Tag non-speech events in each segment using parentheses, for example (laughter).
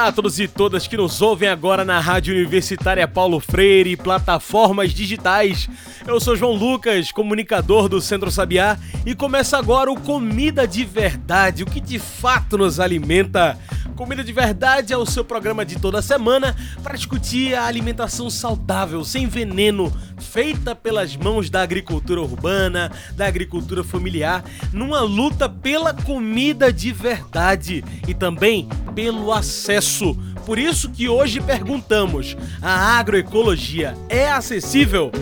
Olá a todos e todas que nos ouvem agora na Rádio Universitária Paulo Freire e plataformas digitais. Eu sou João Lucas, comunicador do Centro Sabiá, e começa agora o Comida de Verdade, o que de fato nos alimenta. Comida de Verdade é o seu programa de toda semana para discutir a alimentação saudável, sem veneno, feita pelas mãos da agricultura urbana, da agricultura familiar, numa luta pela comida de verdade e também pelo acesso. Por isso que hoje perguntamos: a agroecologia é acessível?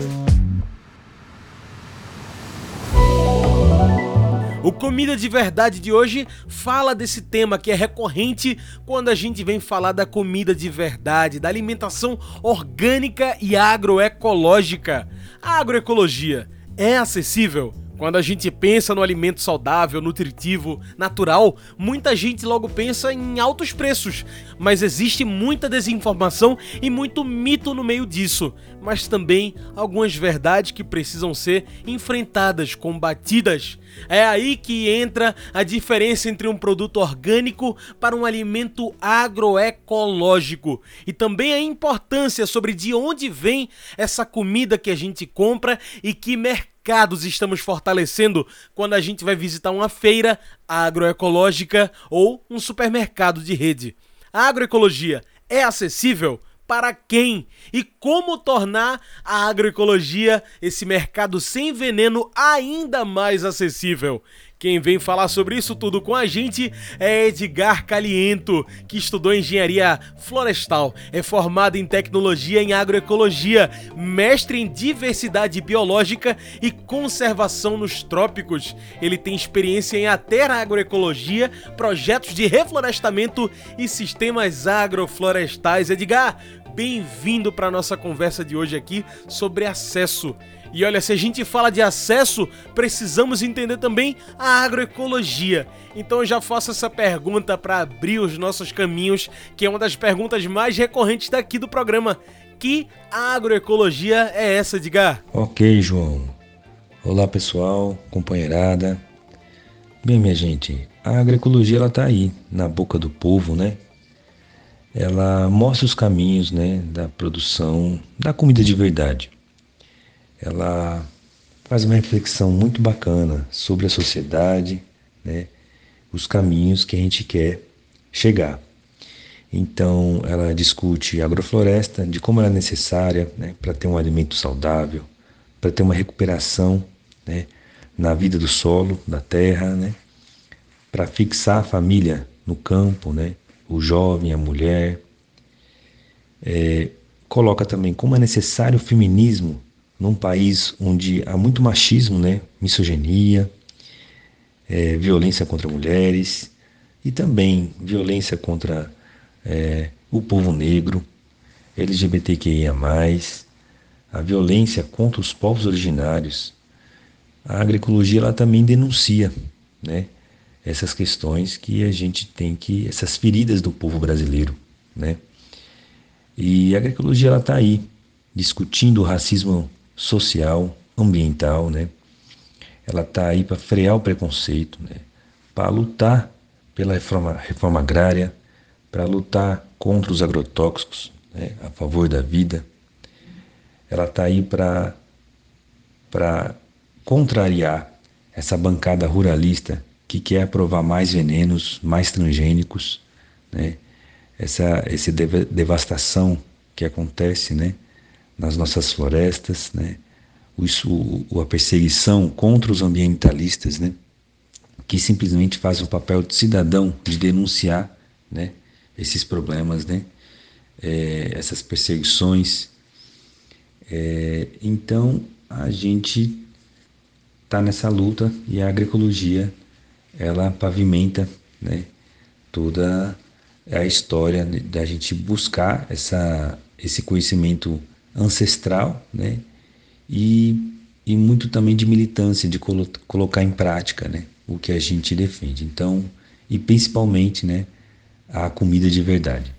O Comida de Verdade de hoje fala desse tema que é recorrente quando a gente vem falar da comida de verdade, da alimentação orgânica e agroecológica. A agroecologia é acessível? Quando a gente pensa no alimento saudável, nutritivo, natural, muita gente logo pensa em altos preços, mas existe muita desinformação e muito mito no meio disso, mas também algumas verdades que precisam ser enfrentadas, combatidas. É aí que entra a diferença entre um produto orgânico para um alimento agroecológico. E também a importância sobre de onde vem essa comida que a gente compra e que mercado mercados estamos fortalecendo quando a gente vai visitar uma feira agroecológica ou um supermercado de rede. A agroecologia é acessível? Para quem? E como tornar a agroecologia, esse mercado sem veneno, ainda mais acessível? Quem vem falar sobre isso tudo com a gente é Edgar Caliento, que estudou engenharia florestal, é formado em tecnologia em agroecologia, mestre em diversidade biológica e conservação nos trópicos. Ele tem experiência em ater agroecologia, projetos de reflorestamento e sistemas agroflorestais. Edgar, bem-vindo para nossa conversa de hoje aqui sobre acesso. E olha, se a gente fala de acesso, precisamos entender também a agroecologia. Então eu já faço essa pergunta para abrir os nossos caminhos, que é uma das perguntas mais recorrentes daqui do programa. Que agroecologia é essa, Edgar? Ok, João. Olá, pessoal, companheirada. Bem, minha gente, a agroecologia ela tá aí, na boca do povo, né? Ela mostra os caminhos, né, da produção da comida de verdade ela faz uma reflexão muito bacana sobre a sociedade, né, os caminhos que a gente quer chegar. Então, ela discute agrofloresta, de como ela é necessária né, para ter um alimento saudável, para ter uma recuperação né, na vida do solo, da terra, né, para fixar a família no campo, né, o jovem, a mulher. É, coloca também como é necessário o feminismo num país onde há muito machismo, né, misoginia, é, violência contra mulheres e também violência contra é, o povo negro, LGBTQIA+, a violência contra os povos originários. A agroecologia ela também denuncia, né, essas questões que a gente tem que essas feridas do povo brasileiro, né? E a agroecologia está aí discutindo o racismo social, ambiental, né? Ela está aí para frear o preconceito, né? Para lutar pela reforma, reforma agrária, para lutar contra os agrotóxicos, né? a favor da vida. Ela está aí para para contrariar essa bancada ruralista que quer aprovar mais venenos, mais transgênicos, né? Essa, essa devastação que acontece, né? Nas nossas florestas, né? Isso, a perseguição contra os ambientalistas, né? que simplesmente fazem o papel de cidadão de denunciar né? esses problemas, né? É, essas perseguições. É, então a gente está nessa luta e a agroecologia ela pavimenta né? toda a história da gente buscar essa, esse conhecimento ancestral, né? E, e muito também de militância, de colo colocar em prática né, o que a gente defende. Então, e principalmente né, a comida de verdade.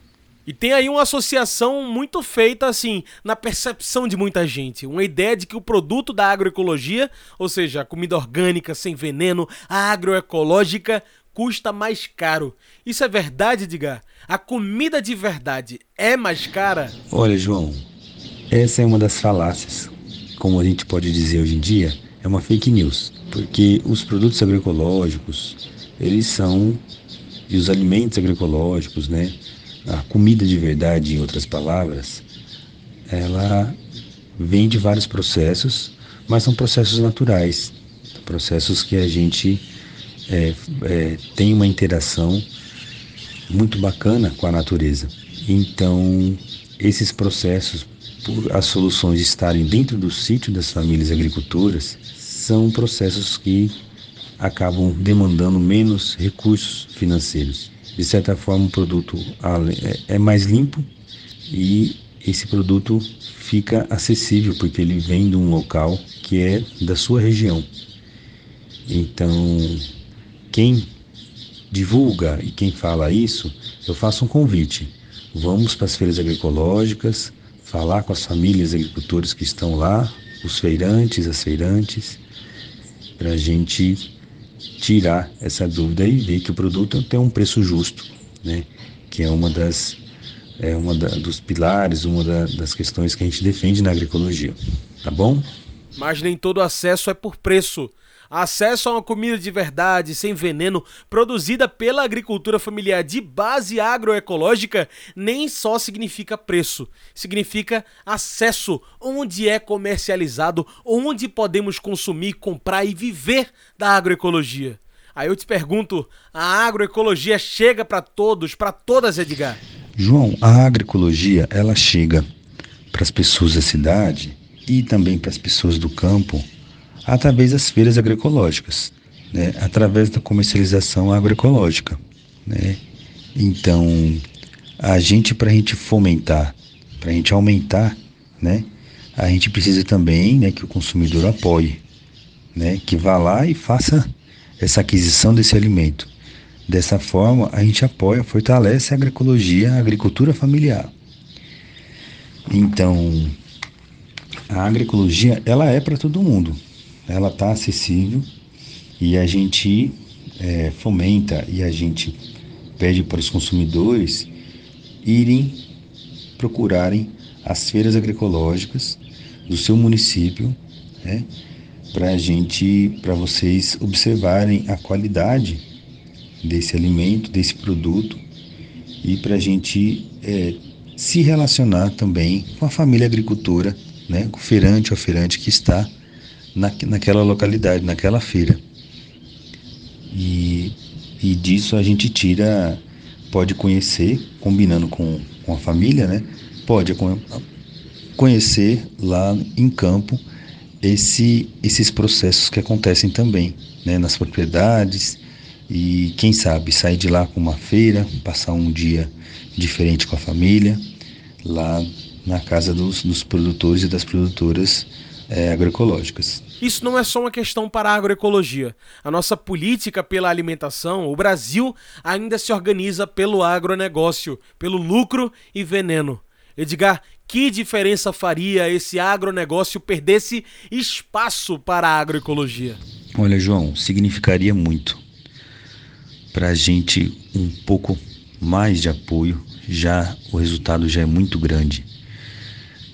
E tem aí uma associação muito feita assim, na percepção de muita gente. Uma ideia de que o produto da agroecologia, ou seja, a comida orgânica, sem veneno, a agroecológica, custa mais caro. Isso é verdade, Edgar? A comida de verdade é mais cara? Olha, João, essa é uma das falácias. Como a gente pode dizer hoje em dia, é uma fake news. Porque os produtos agroecológicos, eles são, e os alimentos agroecológicos, né? A comida de verdade, em outras palavras, ela vem de vários processos, mas são processos naturais, processos que a gente é, é, tem uma interação muito bacana com a natureza. Então, esses processos, por as soluções estarem dentro do sítio das famílias agricultoras, são processos que acabam demandando menos recursos financeiros. De certa forma, o produto é, é mais limpo e esse produto fica acessível porque ele vem de um local que é da sua região. Então, quem divulga e quem fala isso, eu faço um convite. Vamos para as feiras agroecológicas, falar com as famílias agricultores que estão lá, os feirantes, as feirantes, para a gente tirar essa dúvida e ver que o produto tem um preço justo, né? Que é uma das é uma da, dos pilares, uma da, das questões que a gente defende na agroecologia, tá bom? Mas nem todo acesso é por preço. Acesso a uma comida de verdade, sem veneno, produzida pela agricultura familiar de base agroecológica, nem só significa preço, significa acesso, onde é comercializado, onde podemos consumir, comprar e viver da agroecologia. Aí eu te pergunto, a agroecologia chega para todos, para todas, Edgar? João, a agroecologia, ela chega para as pessoas da cidade e também para as pessoas do campo através das feiras agroecológicas, né? através da comercialização agroecológica. Né? Então, a gente, para a gente fomentar, para a gente aumentar, né? a gente precisa também né, que o consumidor apoie, né? que vá lá e faça essa aquisição desse alimento. Dessa forma, a gente apoia, fortalece a agroecologia, a agricultura familiar. Então, a agroecologia, ela é para todo mundo ela está acessível e a gente é, fomenta e a gente pede para os consumidores irem procurarem as feiras agroecológicas do seu município, né, para a gente, para vocês observarem a qualidade desse alimento, desse produto e para a gente é, se relacionar também com a família agricultora, né, com o feirante ou feirante que está na, naquela localidade, naquela feira. E, e disso a gente tira, pode conhecer, combinando com, com a família, né? Pode conhecer lá em campo esse, esses processos que acontecem também, né? Nas propriedades e quem sabe sair de lá com uma feira, passar um dia diferente com a família, lá na casa dos, dos produtores e das produtoras é, agroecológicas. Isso não é só uma questão para a agroecologia. A nossa política pela alimentação, o Brasil ainda se organiza pelo agronegócio, pelo lucro e veneno. Edgar, que diferença faria esse agronegócio perdesse espaço para a agroecologia? Olha, João, significaria muito para a gente um pouco mais de apoio, já o resultado já é muito grande.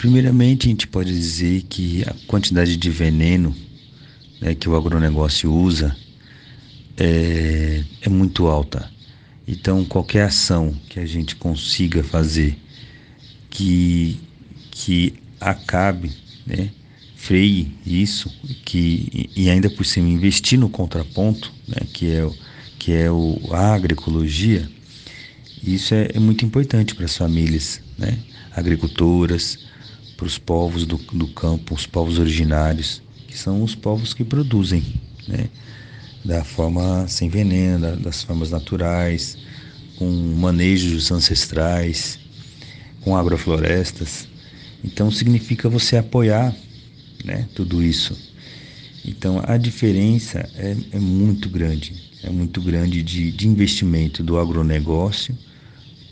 Primeiramente, a gente pode dizer que a quantidade de veneno né, que o agronegócio usa é, é muito alta. Então, qualquer ação que a gente consiga fazer que, que acabe, né, freie isso, que, e ainda por cima investir no contraponto, né, que é, que é o, a agroecologia, isso é, é muito importante para as famílias né, agricultoras, para os povos do, do campo, os povos originários, que são os povos que produzem, né? Da forma sem veneno, das formas naturais, com manejos ancestrais, com agroflorestas. Então significa você apoiar, né? Tudo isso. Então a diferença é, é muito grande, é muito grande de, de investimento do agronegócio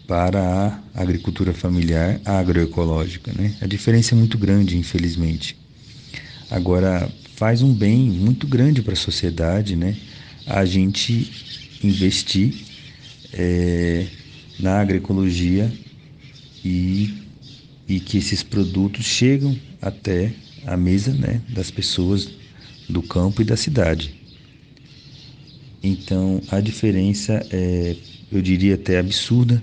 para a agricultura familiar agroecológica. Né? A diferença é muito grande, infelizmente. Agora, faz um bem muito grande para a sociedade né? a gente investir é, na agroecologia e, e que esses produtos chegam até a mesa né, das pessoas do campo e da cidade. Então a diferença é, eu diria até absurda,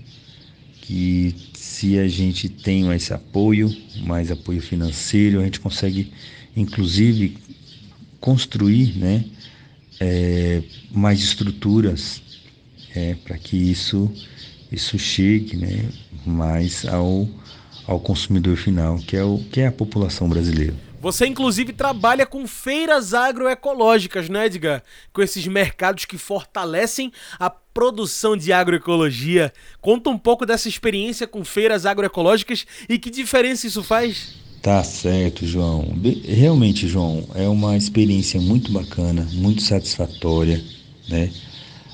que se a gente tem mais apoio, mais apoio financeiro, a gente consegue inclusive construir né, é, mais estruturas é, para que isso, isso chegue né, mais ao, ao consumidor final, que é, o, que é a população brasileira. Você, inclusive, trabalha com feiras agroecológicas, né, Edgar? Com esses mercados que fortalecem a produção de agroecologia. Conta um pouco dessa experiência com feiras agroecológicas e que diferença isso faz? Tá certo, João. Realmente, João, é uma experiência muito bacana, muito satisfatória, né?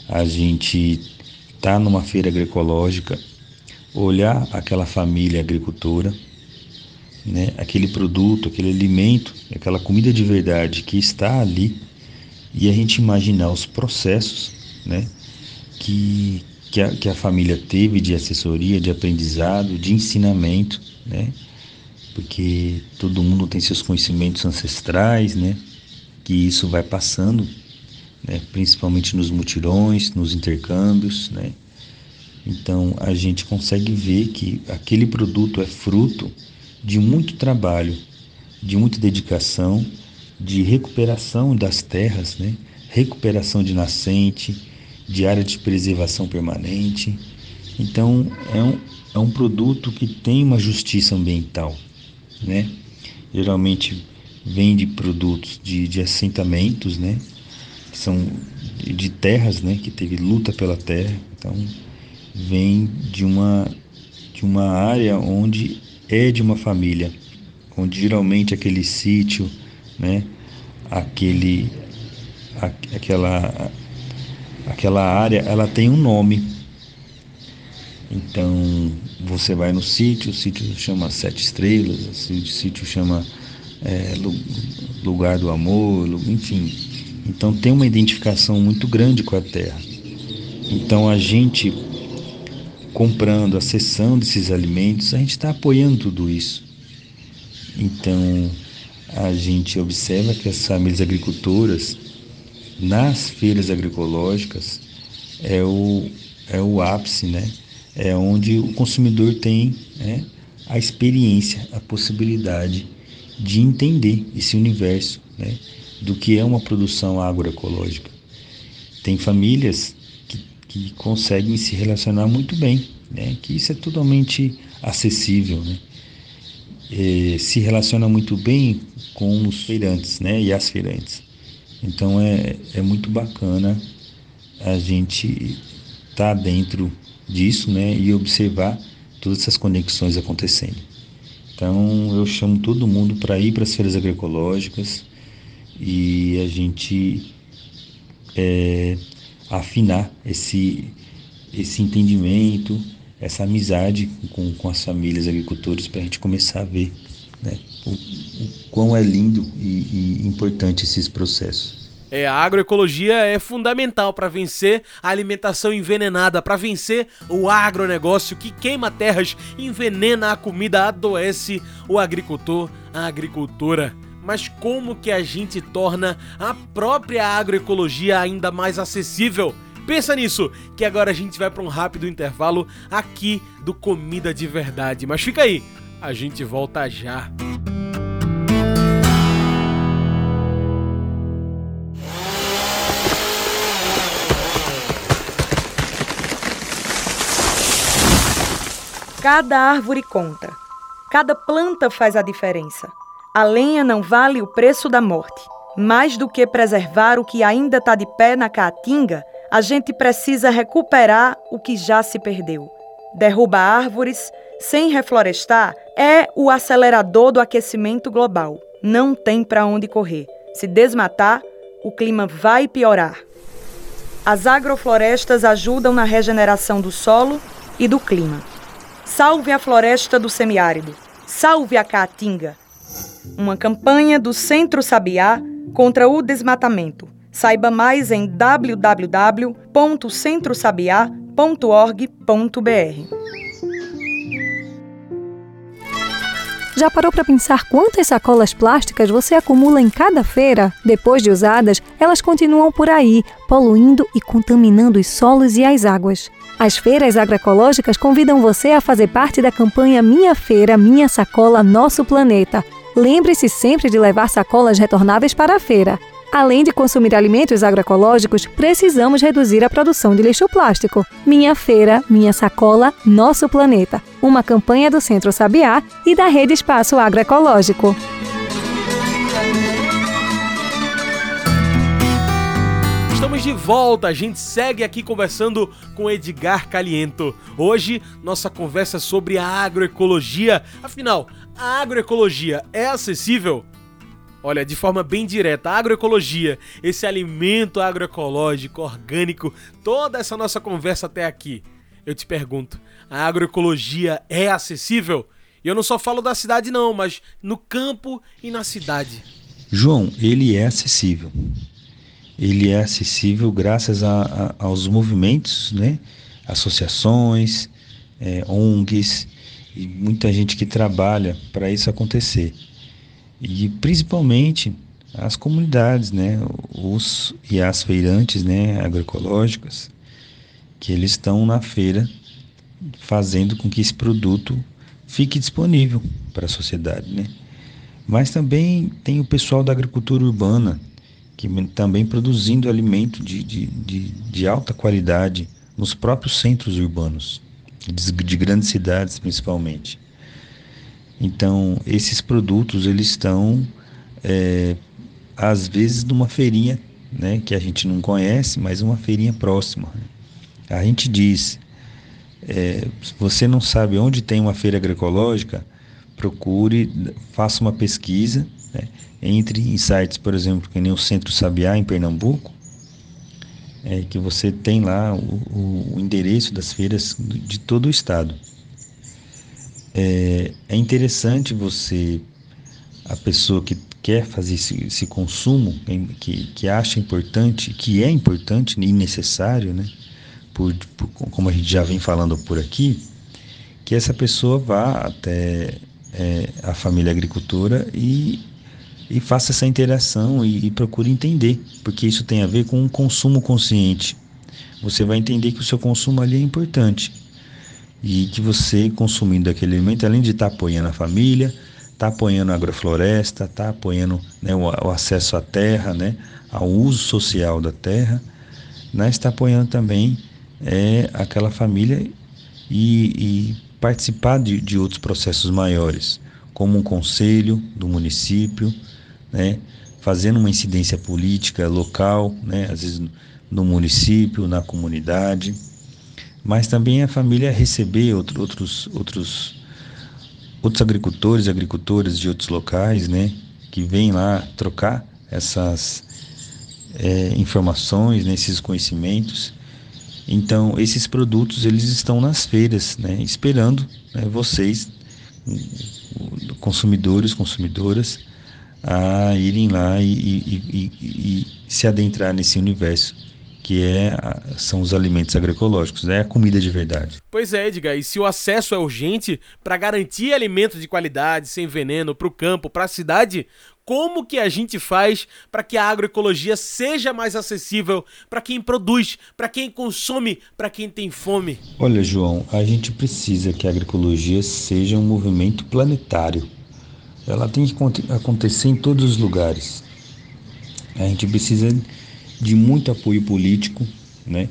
A gente tá numa feira agroecológica, olhar aquela família agricultora, né? Aquele produto, aquele alimento, aquela comida de verdade que está ali e a gente imaginar os processos, né? Que que a, que a família teve de assessoria, de aprendizado, de ensinamento, né? porque todo mundo tem seus conhecimentos ancestrais, né? Que isso vai passando, né? Principalmente nos mutirões, nos intercâmbios, né? Então a gente consegue ver que aquele produto é fruto de muito trabalho, de muita dedicação, de recuperação das terras, né? Recuperação de nascente, de área de preservação permanente. Então é um, é um produto que tem uma justiça ambiental né? Geralmente vende produtos de, de assentamentos, né? São de terras, né? Que teve luta pela terra. Então vem de uma de uma área onde é de uma família, onde geralmente aquele sítio, né? Aquele a, aquela aquela área, ela tem um nome, então você vai no sítio, o sítio chama Sete Estrelas, o sítio chama é, Lugar do Amor, enfim. Então tem uma identificação muito grande com a terra. Então a gente comprando, acessando esses alimentos, a gente está apoiando tudo isso. Então a gente observa que as famílias agricultoras nas feiras agroecológicas é o, é o ápice, né? é onde o consumidor tem né, a experiência, a possibilidade de entender esse universo né, do que é uma produção agroecológica. Tem famílias que, conseguem se relacionar muito bem, né, que isso é totalmente acessível, né, é, se relaciona muito bem com os feirantes né, e as feirantes. Então é, é muito bacana a gente estar tá dentro disso, né, e observar todas essas conexões acontecendo. Então eu chamo todo mundo para ir para as feiras agroecológicas e a gente é, afinar esse, esse entendimento, essa amizade com, com as famílias agricultores para a gente começar a ver né, o, o quão é lindo e, e importante esses processos. É, a agroecologia é fundamental para vencer a alimentação envenenada, para vencer o agronegócio que queima terras, envenena a comida, adoece o agricultor, a agricultora. Mas como que a gente torna a própria agroecologia ainda mais acessível? Pensa nisso, que agora a gente vai para um rápido intervalo aqui do Comida de Verdade. Mas fica aí, a gente volta já. Cada árvore conta. Cada planta faz a diferença. A lenha não vale o preço da morte. Mais do que preservar o que ainda está de pé na caatinga, a gente precisa recuperar o que já se perdeu. Derruba árvores sem reflorestar é o acelerador do aquecimento global. Não tem para onde correr. Se desmatar, o clima vai piorar. As agroflorestas ajudam na regeneração do solo e do clima. Salve a floresta do semiárido. Salve a caatinga. Uma campanha do Centro Sabiá contra o desmatamento. Saiba mais em www.centrosabiá.org.br. Já parou para pensar quantas sacolas plásticas você acumula em cada feira? Depois de usadas, elas continuam por aí, poluindo e contaminando os solos e as águas. As feiras agroecológicas convidam você a fazer parte da campanha Minha Feira, Minha Sacola, Nosso Planeta. Lembre-se sempre de levar sacolas retornáveis para a feira. Além de consumir alimentos agroecológicos, precisamos reduzir a produção de lixo plástico. Minha Feira, Minha Sacola, Nosso Planeta. Uma campanha do Centro Sabiá e da Rede Espaço Agroecológico. Estamos de volta, a gente segue aqui conversando com Edgar Caliento. Hoje, nossa conversa sobre a agroecologia. Afinal, a agroecologia é acessível? Olha, de forma bem direta, a agroecologia, esse alimento agroecológico, orgânico, toda essa nossa conversa até aqui. Eu te pergunto, a agroecologia é acessível? E eu não só falo da cidade não, mas no campo e na cidade. João, ele é acessível. Ele é acessível graças a, a, aos movimentos, né? associações, é, ONGs e muita gente que trabalha para isso acontecer e principalmente as comunidades, né, os e as feirantes, né, agroecológicas, que eles estão na feira fazendo com que esse produto fique disponível para a sociedade, né? Mas também tem o pessoal da agricultura urbana, que também produzindo alimento de, de, de, de alta qualidade nos próprios centros urbanos, de, de grandes cidades principalmente. Então, esses produtos eles estão, é, às vezes, numa feirinha né, que a gente não conhece, mas uma feirinha próxima. A gente diz, é, você não sabe onde tem uma feira agroecológica, procure, faça uma pesquisa, né, entre sites, por exemplo, que nem o Centro Sabiá, em Pernambuco, é, que você tem lá o, o, o endereço das feiras de todo o estado. É, é interessante você, a pessoa que quer fazer esse, esse consumo, que, que acha importante, que é importante e necessário, né? Por, por, como a gente já vem falando por aqui, que essa pessoa vá até é, a família agricultora e, e faça essa interação e, e procure entender, porque isso tem a ver com um consumo consciente. Você vai entender que o seu consumo ali é importante e que você consumindo aquele alimento, além de estar tá apoiando a família, está apoiando a agrofloresta, está apoiando né, o, o, acesso à terra, né, ao uso social da terra, né, está apoiando também é, aquela família e, e participar de, de, outros processos maiores, como um conselho do município, né, fazendo uma incidência política local, né, às vezes no município, na comunidade mas também a família receber outro, outros, outros, outros agricultores agricultoras de outros locais, né, que vêm lá trocar essas é, informações, né, esses conhecimentos. Então, esses produtos eles estão nas feiras, né, esperando né, vocês, consumidores, consumidoras, a irem lá e, e, e, e se adentrar nesse universo que é, são os alimentos agroecológicos, é né? a comida de verdade. Pois é, Edgar, e se o acesso é urgente para garantir alimentos de qualidade, sem veneno, para o campo, para a cidade, como que a gente faz para que a agroecologia seja mais acessível para quem produz, para quem consome, para quem tem fome? Olha, João, a gente precisa que a agroecologia seja um movimento planetário. Ela tem que acontecer em todos os lugares. A gente precisa de muito apoio político, né?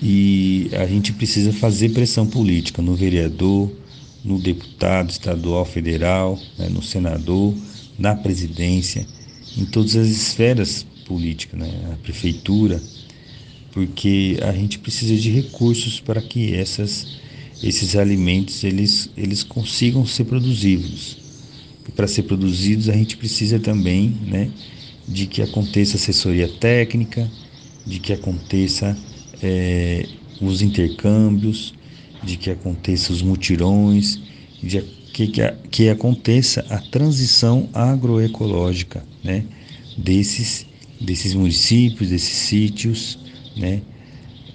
E a gente precisa fazer pressão política no vereador, no deputado estadual, federal, né? no senador, na presidência, em todas as esferas políticas, né? a prefeitura, porque a gente precisa de recursos para que essas, esses alimentos eles, eles consigam ser produzidos. Para ser produzidos a gente precisa também né, de que aconteça assessoria técnica, de que aconteça é, os intercâmbios, de que aconteça os mutirões, de que, que, que aconteça a transição agroecológica né, desses, desses municípios, desses sítios, né,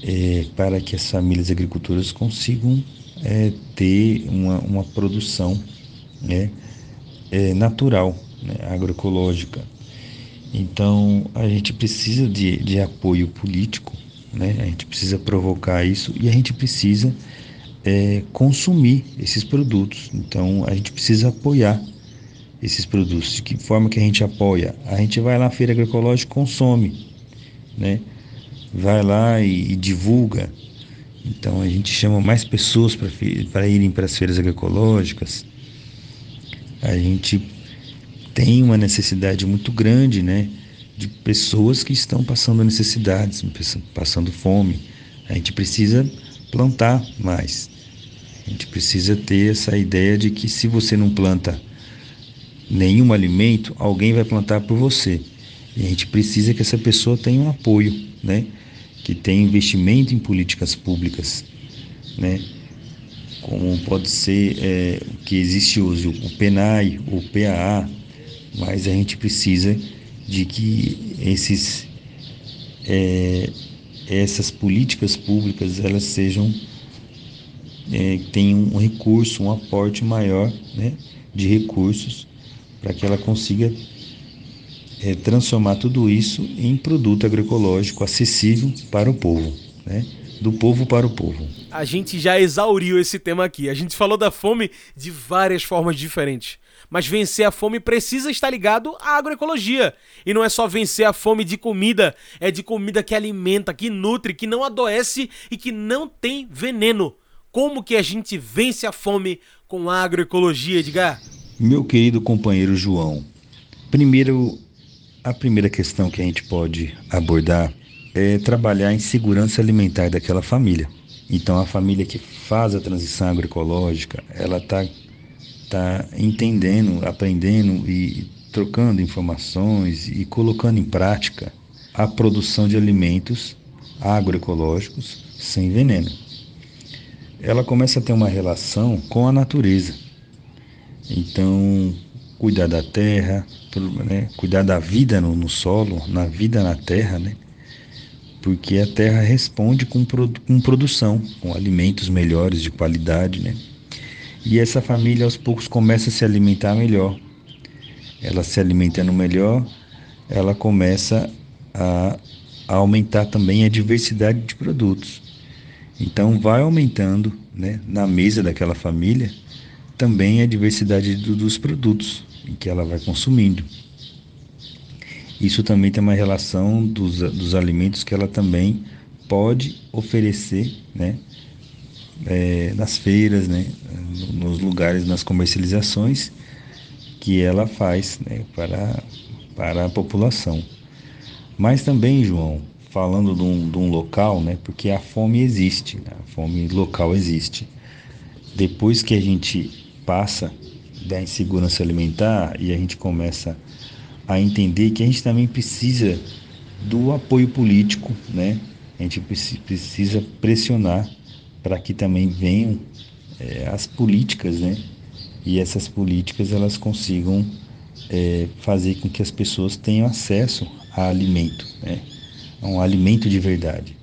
é, para que as famílias agricultoras consigam é, ter uma, uma produção né, é, natural, né, agroecológica. Então a gente precisa de, de apoio político, né? a gente precisa provocar isso e a gente precisa é, consumir esses produtos. Então a gente precisa apoiar esses produtos. De que forma que a gente apoia? A gente vai lá na feira agroecológica e consome, né? vai lá e, e divulga. Então a gente chama mais pessoas para irem para as feiras agroecológicas. A gente tem uma necessidade muito grande, né, de pessoas que estão passando necessidades, passando fome. A gente precisa plantar mais. A gente precisa ter essa ideia de que se você não planta nenhum alimento, alguém vai plantar por você. E a gente precisa que essa pessoa tenha um apoio, né? Que tenha investimento em políticas públicas, né? Como pode ser é, que existe hoje o PENAI, o PAA, mas a gente precisa de que esses, é, essas políticas públicas elas sejam é, tenham um recurso, um aporte maior né, de recursos para que ela consiga é, transformar tudo isso em produto agroecológico acessível para o povo, né? Do povo para o povo. A gente já exauriu esse tema aqui. A gente falou da fome de várias formas diferentes. Mas vencer a fome precisa estar ligado à agroecologia. E não é só vencer a fome de comida, é de comida que alimenta, que nutre, que não adoece e que não tem veneno. Como que a gente vence a fome com a agroecologia, Edgar? Meu querido companheiro João, primeiro, a primeira questão que a gente pode abordar é trabalhar em segurança alimentar daquela família. Então, a família que faz a transição agroecológica, ela está tá entendendo, aprendendo e trocando informações e colocando em prática a produção de alimentos agroecológicos sem veneno. Ela começa a ter uma relação com a natureza. Então, cuidar da terra, né? cuidar da vida no, no, solo, na vida na terra, né? Porque a terra responde com, com produção, com alimentos melhores de qualidade, né? E essa família aos poucos começa a se alimentar melhor. Ela se alimentando melhor, ela começa a, a aumentar também a diversidade de produtos. Então vai aumentando, né, na mesa daquela família, também a diversidade do, dos produtos que ela vai consumindo. Isso também tem uma relação dos, dos alimentos que ela também pode oferecer, né, é, nas feiras, né, nos lugares, nas comercializações que ela faz né, para, para a população. Mas também, João, falando de um, de um local, né, porque a fome existe, né, a fome local existe. Depois que a gente passa da insegurança alimentar e a gente começa a entender que a gente também precisa do apoio político, né? A gente precisa pressionar para que também venham é, as políticas, né? E essas políticas elas consigam é, fazer com que as pessoas tenham acesso a alimento, né? A um alimento de verdade.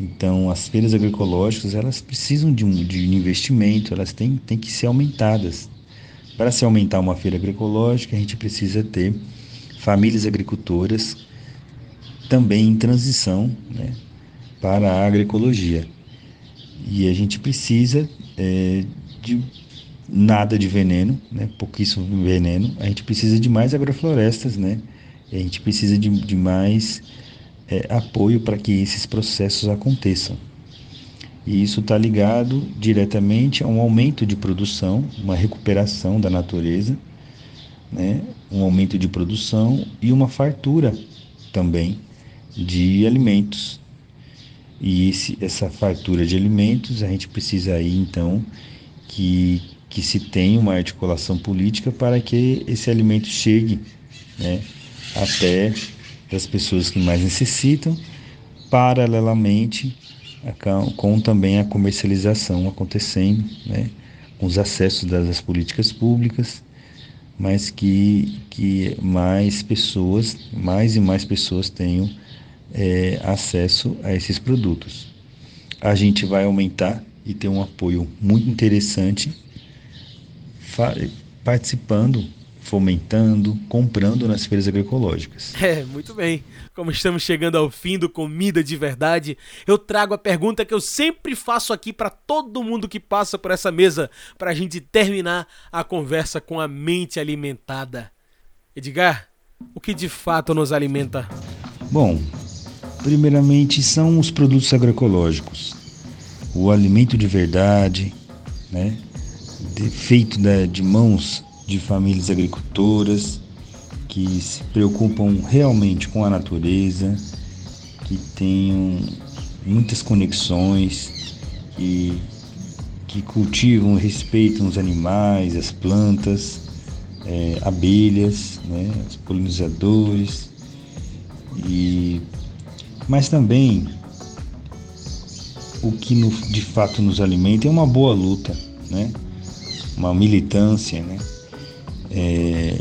Então, as feiras agroecológicas elas precisam de um, de investimento, elas têm, têm que ser aumentadas. Para se aumentar uma feira agroecológica, a gente precisa ter famílias agricultoras também em transição né, para a agroecologia. E a gente precisa é, de nada de veneno, né? pouquíssimo veneno. A gente precisa de mais agroflorestas, né? A gente precisa de, de mais é, apoio para que esses processos aconteçam. E isso está ligado diretamente a um aumento de produção, uma recuperação da natureza, né? um aumento de produção e uma fartura também de alimentos. E esse, essa fartura de alimentos, a gente precisa aí então que, que se tenha uma articulação política para que esse alimento chegue né, até das pessoas que mais necessitam, paralelamente com também a comercialização acontecendo, né, com os acessos das políticas públicas, mas que, que mais pessoas, mais e mais pessoas tenham é, acesso a esses produtos. A gente vai aumentar e ter um apoio muito interessante participando fomentando, comprando nas feiras agroecológicas. (laughs) É, muito bem. Como estamos chegando ao fim do Comida de Verdade, eu trago a pergunta que eu sempre faço aqui para todo mundo que passa por essa mesa, para a gente terminar a conversa com a mente alimentada. Edgar, o que de fato nos alimenta? Bom, primeiramente são os produtos agroecológicos. O alimento de verdade, né? feito de mãos de famílias agricultoras que se preocupam realmente com a natureza, que tenham muitas conexões, que, que cultivam e respeitam os animais, as plantas, é, abelhas, né, os polinizadores, e, mas também o que no, de fato nos alimenta é uma boa luta, né, uma militância, né, é,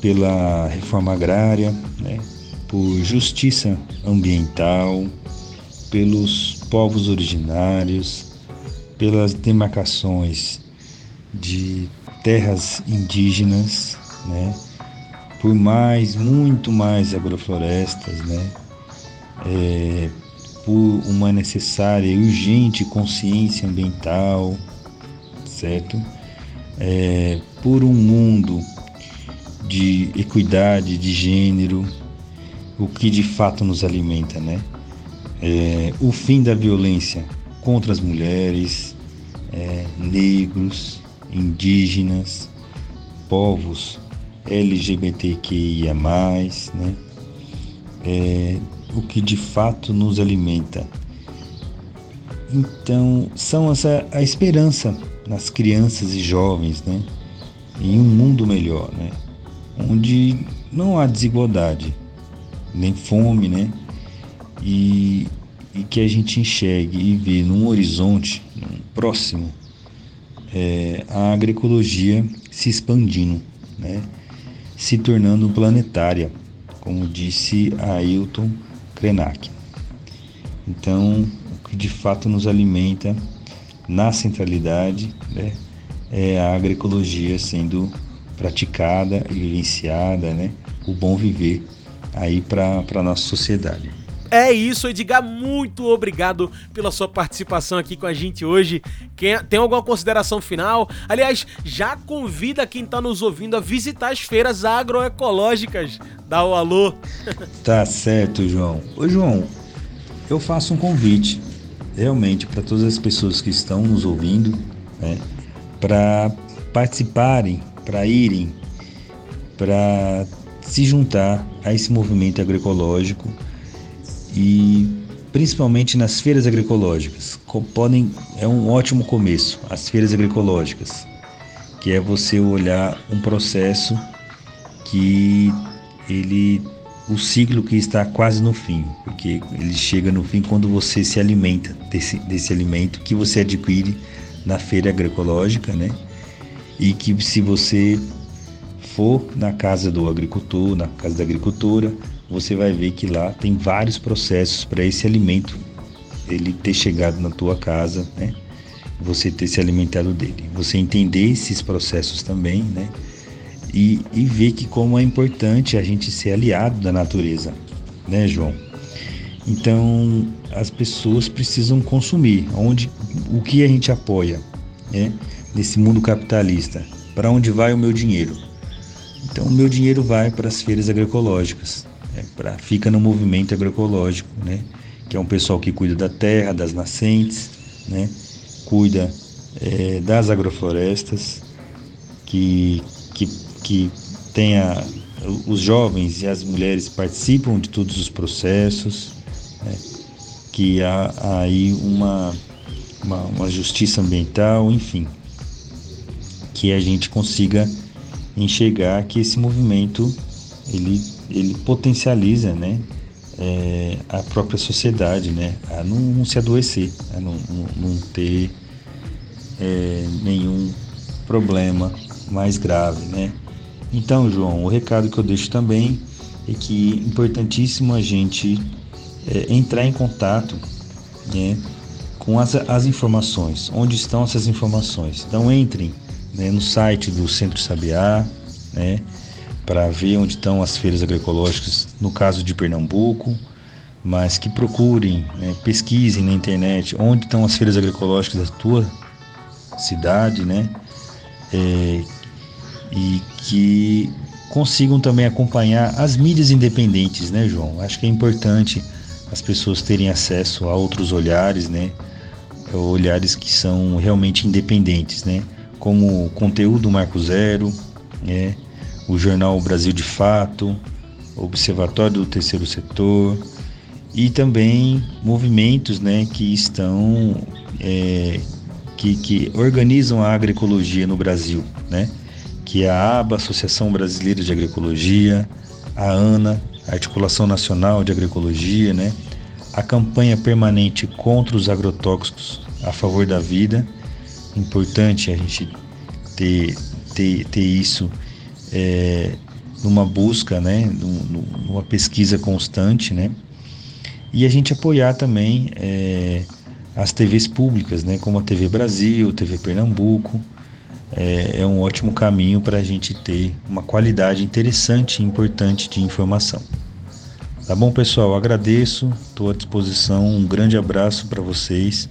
pela reforma agrária, né, por justiça ambiental, pelos povos originários, pelas demarcações de terras indígenas, né, por mais, muito mais agroflorestas, né, é, por uma necessária e urgente consciência ambiental, certo? é, por um mundo de equidade de gênero, o que de fato nos alimenta, né? É, o fim da violência contra as mulheres, é, negros, indígenas, povos LGBTQIA+, né? É, o que de fato nos alimenta. Então, são essa a esperança nas crianças e jovens, né? Em um mundo melhor, né? Onde não há desigualdade, nem fome, né? E, e que a gente enxergue e vê num horizonte num próximo é, a agroecologia se expandindo, né? Se tornando planetária, como disse Ailton Krenak. Então, o que de fato nos alimenta na centralidade, né, é a agroecologia sendo praticada e vivenciada, né, o bom viver aí para a nossa sociedade. É isso, Edgar. Muito obrigado pela sua participação aqui com a gente hoje. Quem, tem alguma consideração final? Aliás, já convida quem está nos ouvindo a visitar as feiras agroecológicas. Dá o alô. (laughs) Tá certo, João. Ô, João, eu faço um convite realmente para todas as pessoas que estão nos ouvindo, né, para participarem, para irem, para se juntar a esse movimento agroecológico e principalmente nas feiras agroecológicas. Podem, é um ótimo começo, as feiras agroecológicas, que é você olhar um processo que ele o ciclo que está quase no fim, porque ele chega no fim quando você se alimenta desse, desse alimento que você adquire na feira agroecológica, né? E que se você for na casa do agricultor, na casa da agricultora, você vai ver que lá tem vários processos para esse alimento ele ter chegado na tua casa, né? Você ter se alimentado dele. Você entender esses processos também, né? e, e ver que como é importante a gente ser aliado da natureza, né, João? Então as pessoas precisam consumir. Onde, o que a gente apoia, né? Nesse mundo capitalista, para onde vai o meu dinheiro? Então o meu dinheiro vai para as feiras agroecológicas, né? para fica no movimento agroecológico, né? Que é um pessoal que cuida da terra, das nascentes, né? Cuida é, das agroflorestas, que que que tenha os jovens e as mulheres participam de todos os processos, né? Que há, aí uma, uma, uma, justiça ambiental, enfim, que a gente consiga enxergar que esse movimento ele ele potencializa, né, é, a própria sociedade, né, a não, não se adoecer, a não, não, não ter é, nenhum problema mais grave, né. Então, João, o recado que eu deixo também é que é importantíssimo a gente é, entrar em contato, né, com as, as informações, onde estão essas informações. Então entrem né, no site do Centro Sabiá, né, para ver onde estão as feiras agroecológicas, no caso de Pernambuco, mas que procurem, né, pesquisem na internet onde estão as feiras agroecológicas da tua cidade, né, é, e que consigam também acompanhar as mídias independentes, né, João? Acho que é importante as pessoas terem acesso a outros olhares, né, olhares que são realmente independentes, né? Como o conteúdo Marco Zero, né? o jornal Brasil de Fato, Observatório do Terceiro Setor e também movimentos, né, que estão é, que, que organizam a agroecologia no Brasil, né? Que é a ABA, Associação Brasileira de Agroecologia, a ANA, Articulação Nacional de Agroecologia, né? a campanha permanente contra os agrotóxicos a favor da vida. Importante a gente ter, ter, ter isso é, numa busca, né, numa pesquisa constante, né, e a gente apoiar também é, as TVs públicas, né, como a TV Brasil, TV Pernambuco, é, é um ótimo caminho para a gente ter uma qualidade interessante e importante de informação. Tá bom, pessoal? Agradeço, estou à disposição. Um grande abraço para vocês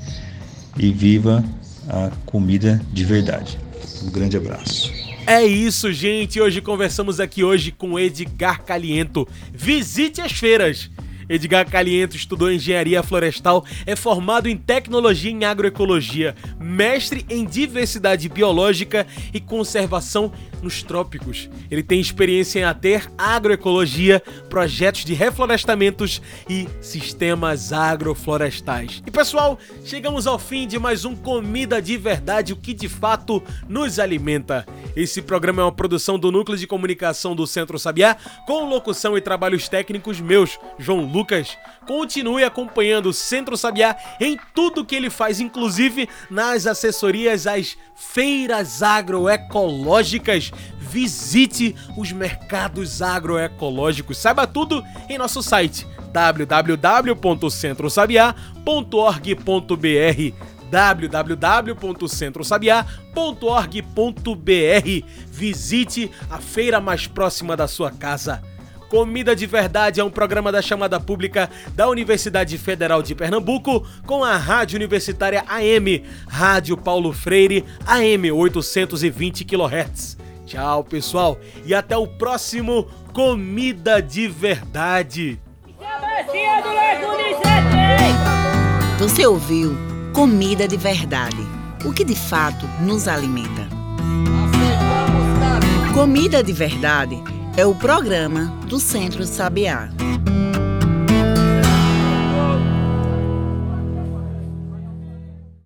e viva a comida de verdade. Um grande abraço. É isso, gente. Hoje conversamos aqui hoje com Edgar Caliento. Visite as feiras. Edgar Caliento estudou engenharia florestal, é formado em tecnologia em agroecologia, mestre em diversidade biológica e conservação nos trópicos. Ele tem experiência em ater agroecologia, projetos de reflorestamentos e sistemas agroflorestais. E pessoal, chegamos ao fim de mais um Comida de Verdade, o que de fato nos alimenta. Esse programa é uma produção do Núcleo de Comunicação do Centro Sabiá, com locução e trabalhos técnicos meus, João Lucas. Continue acompanhando o Centro Sabiá em tudo que ele faz, inclusive nas assessorias às feiras agroecológicas. Visite os mercados agroecológicos. Saiba tudo em nosso site www.centrosabiá.org.br www.centrosabiá.org.br Visite a feira mais próxima da sua casa. Comida de Verdade é um programa da chamada pública da Universidade Federal de Pernambuco com a Rádio Universitária AM, Rádio Paulo Freire, AM 820 kHz. Tchau, pessoal, e até o próximo Comida de Verdade. Você ouviu Comida de Verdade, o que de fato nos alimenta. Comida de Verdade é o programa do Centro Sabiá.